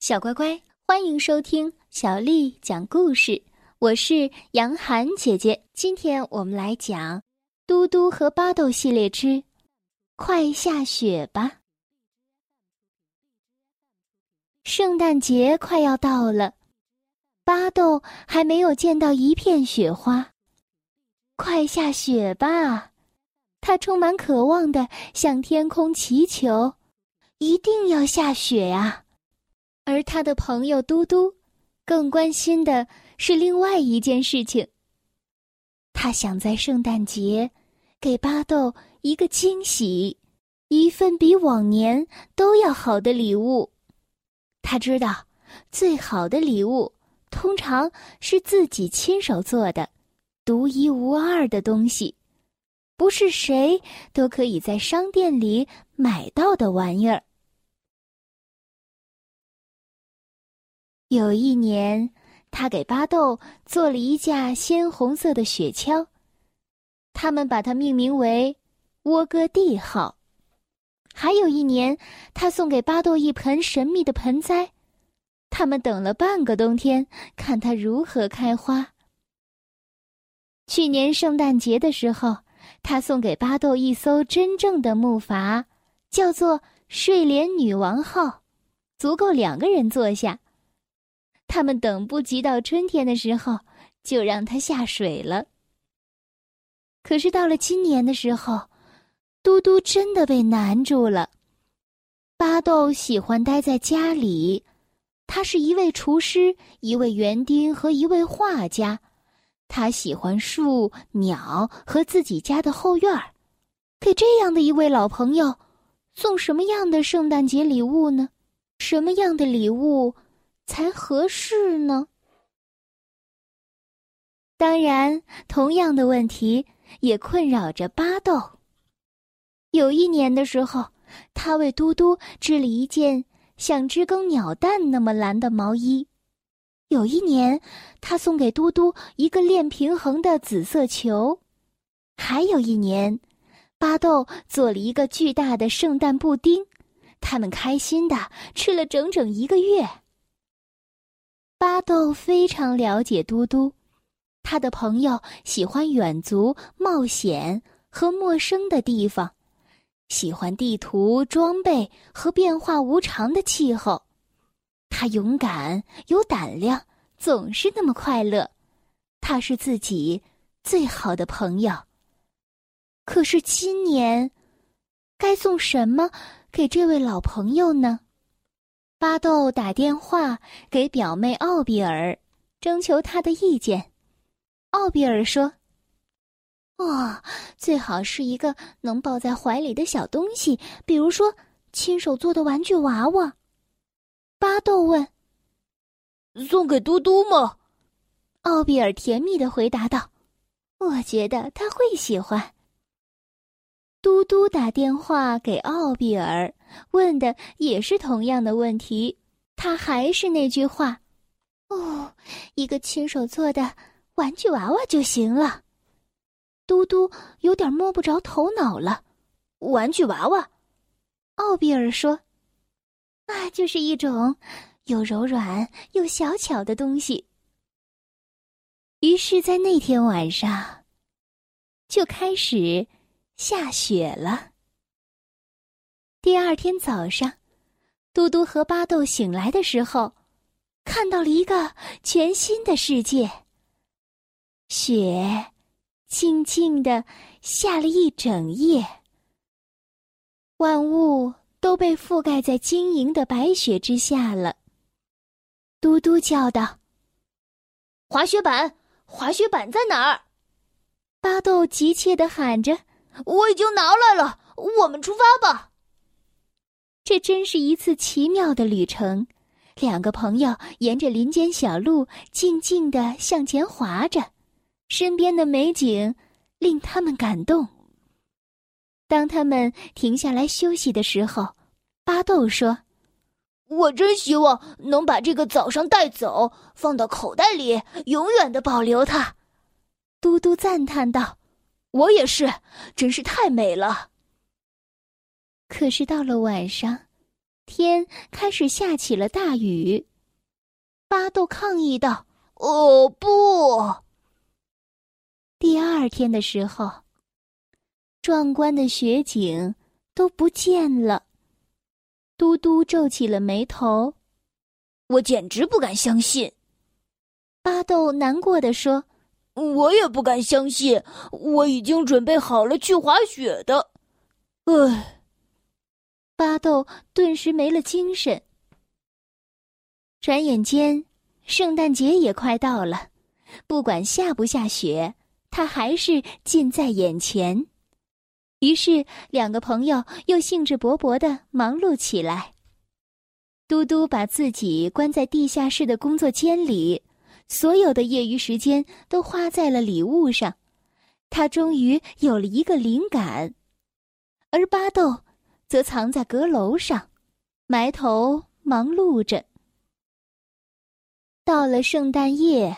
小乖乖，欢迎收听小丽讲故事。我是杨涵姐姐，今天我们来讲《嘟嘟和巴豆》系列之《快下雪吧》。圣诞节快要到了，巴豆还没有见到一片雪花。快下雪吧！他充满渴望的向天空祈求：“一定要下雪呀！”而他的朋友嘟嘟，更关心的是另外一件事情。他想在圣诞节给巴豆一个惊喜，一份比往年都要好的礼物。他知道，最好的礼物通常是自己亲手做的、独一无二的东西，不是谁都可以在商店里买到的玩意儿。有一年，他给巴豆做了一架鲜红色的雪橇，他们把它命名为“莴歌地号”。还有一年，他送给巴豆一盆神秘的盆栽，他们等了半个冬天，看它如何开花。去年圣诞节的时候，他送给巴豆一艘真正的木筏，叫做“睡莲女王号”，足够两个人坐下。他们等不及到春天的时候，就让它下水了。可是到了今年的时候，嘟嘟真的被难住了。巴豆喜欢待在家里，他是一位厨师、一位园丁和一位画家。他喜欢树、鸟和自己家的后院儿。给这样的一位老朋友，送什么样的圣诞节礼物呢？什么样的礼物？才合适呢。当然，同样的问题也困扰着巴豆。有一年的时候，他为嘟嘟织了一件像知更鸟蛋那么蓝的毛衣；有一年，他送给嘟嘟一个练平衡的紫色球；还有一年，巴豆做了一个巨大的圣诞布丁，他们开心的吃了整整一个月。巴豆非常了解嘟嘟，他的朋友喜欢远足、冒险和陌生的地方，喜欢地图、装备和变化无常的气候。他勇敢、有胆量，总是那么快乐。他是自己最好的朋友。可是今年，该送什么给这位老朋友呢？巴豆打电话给表妹奥比尔，征求她的意见。奥比尔说：“哦，最好是一个能抱在怀里的小东西，比如说亲手做的玩具娃娃。”巴豆问：“送给嘟嘟吗？”奥比尔甜蜜的回答道：“我觉得他会喜欢。”嘟嘟打电话给奥比尔，问的也是同样的问题。他还是那句话：“哦，一个亲手做的玩具娃娃就行了。”嘟嘟有点摸不着头脑了。玩具娃娃，奥比尔说：“啊，就是一种又柔软又小巧的东西。”于是，在那天晚上，就开始。下雪了。第二天早上，嘟嘟和巴豆醒来的时候，看到了一个全新的世界。雪静静的下了一整夜，万物都被覆盖在晶莹的白雪之下了。嘟嘟叫道：“滑雪板，滑雪板在哪儿？”巴豆急切的喊着。我已经拿来了，我们出发吧。这真是一次奇妙的旅程。两个朋友沿着林间小路静静地向前滑着，身边的美景令他们感动。当他们停下来休息的时候，巴豆说：“我真希望能把这个早上带走，放到口袋里，永远的保留它。”嘟嘟赞叹道。我也是，真是太美了。可是到了晚上，天开始下起了大雨。巴豆抗议道：“哦，不！”第二天的时候，壮观的雪景都不见了。嘟嘟皱起了眉头：“我简直不敢相信。”巴豆难过的说：“我也不敢相信，我已经准备好了去滑雪的。”唉，巴豆顿时没了精神。转眼间，圣诞节也快到了，不管下不下雪，它还是近在眼前。于是，两个朋友又兴致勃勃的忙碌起来。嘟嘟把自己关在地下室的工作间里，所有的业余时间都花在了礼物上。他终于有了一个灵感。而巴豆则藏在阁楼上，埋头忙碌着。到了圣诞夜，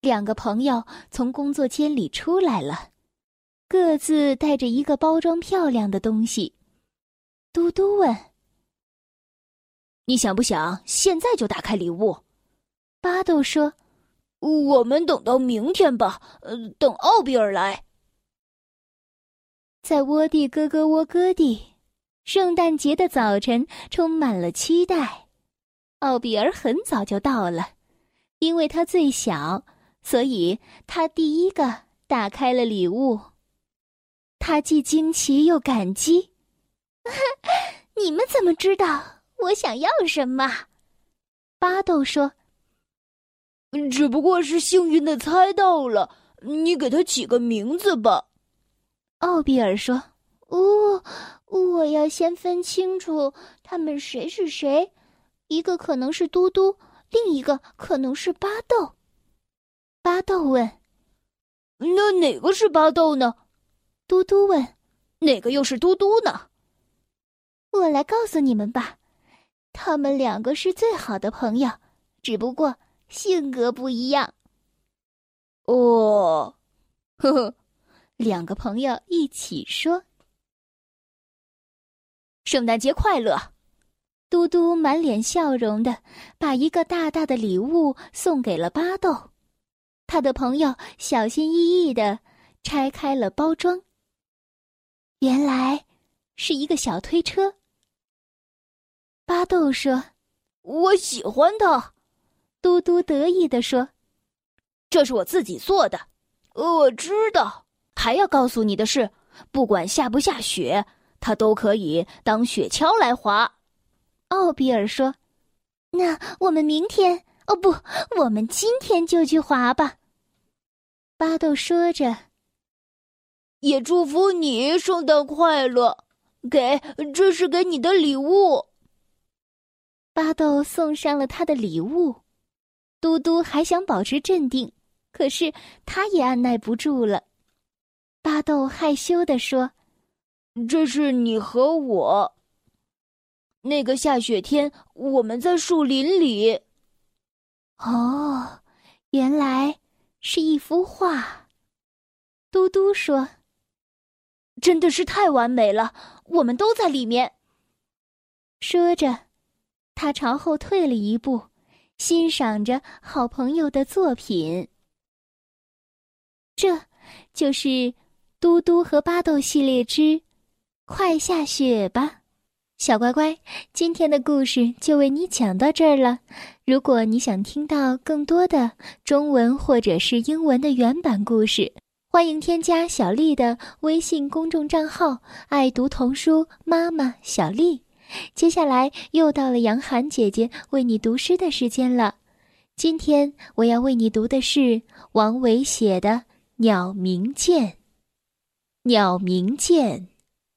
两个朋友从工作间里出来了，各自带着一个包装漂亮的东西。嘟嘟问：“你想不想现在就打开礼物？”巴豆说：“我们等到明天吧，呃，等奥比尔来。”在窝地咯咯窝咯地，圣诞节的早晨充满了期待。奥比尔很早就到了，因为他最小，所以他第一个打开了礼物。他既惊奇又感激。你们怎么知道我想要什么？巴豆说：“只不过是幸运的猜到了。你给他起个名字吧。”奥比尔说：“哦，我要先分清楚他们谁是谁，一个可能是嘟嘟，另一个可能是巴豆。”巴豆问：“那哪个是巴豆呢？”嘟嘟问：“哪个又是嘟嘟呢？”我来告诉你们吧，他们两个是最好的朋友，只不过性格不一样。哦，呵呵。两个朋友一起说：“圣诞节快乐！”嘟嘟满脸笑容的把一个大大的礼物送给了巴豆。他的朋友小心翼翼的拆开了包装，原来是一个小推车。巴豆说：“我喜欢它。”嘟嘟得意的说：“这是我自己做的。”我知道。还要告诉你的是，不管下不下雪，它都可以当雪橇来滑。奥比尔说：“那我们明天……哦不，我们今天就去滑吧。”巴豆说着，也祝福你圣诞快乐。给，这是给你的礼物。巴豆送上了他的礼物。嘟嘟还想保持镇定，可是他也按耐不住了。巴豆害羞地说：“这是你和我。那个下雪天，我们在树林里。哦，原来是一幅画。”嘟嘟说：“真的是太完美了，我们都在里面。”说着，他朝后退了一步，欣赏着好朋友的作品。这，就是。嘟嘟和巴豆系列之，快下雪吧，小乖乖！今天的故事就为你讲到这儿了。如果你想听到更多的中文或者是英文的原版故事，欢迎添加小丽的微信公众账号“爱读童书妈妈小丽”。接下来又到了杨涵姐姐为你读诗的时间了。今天我要为你读的是王维写的《鸟鸣涧》。鸟鸣涧，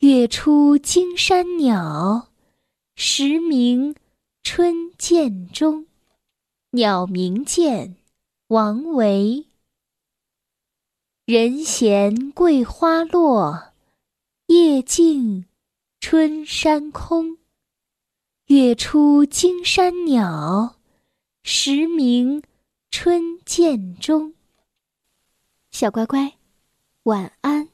月出惊山鸟，时鸣春涧中，鸟鸣涧，王维。人闲桂花落，夜静春山空。月出惊山鸟，时鸣春涧中。小乖乖，晚安。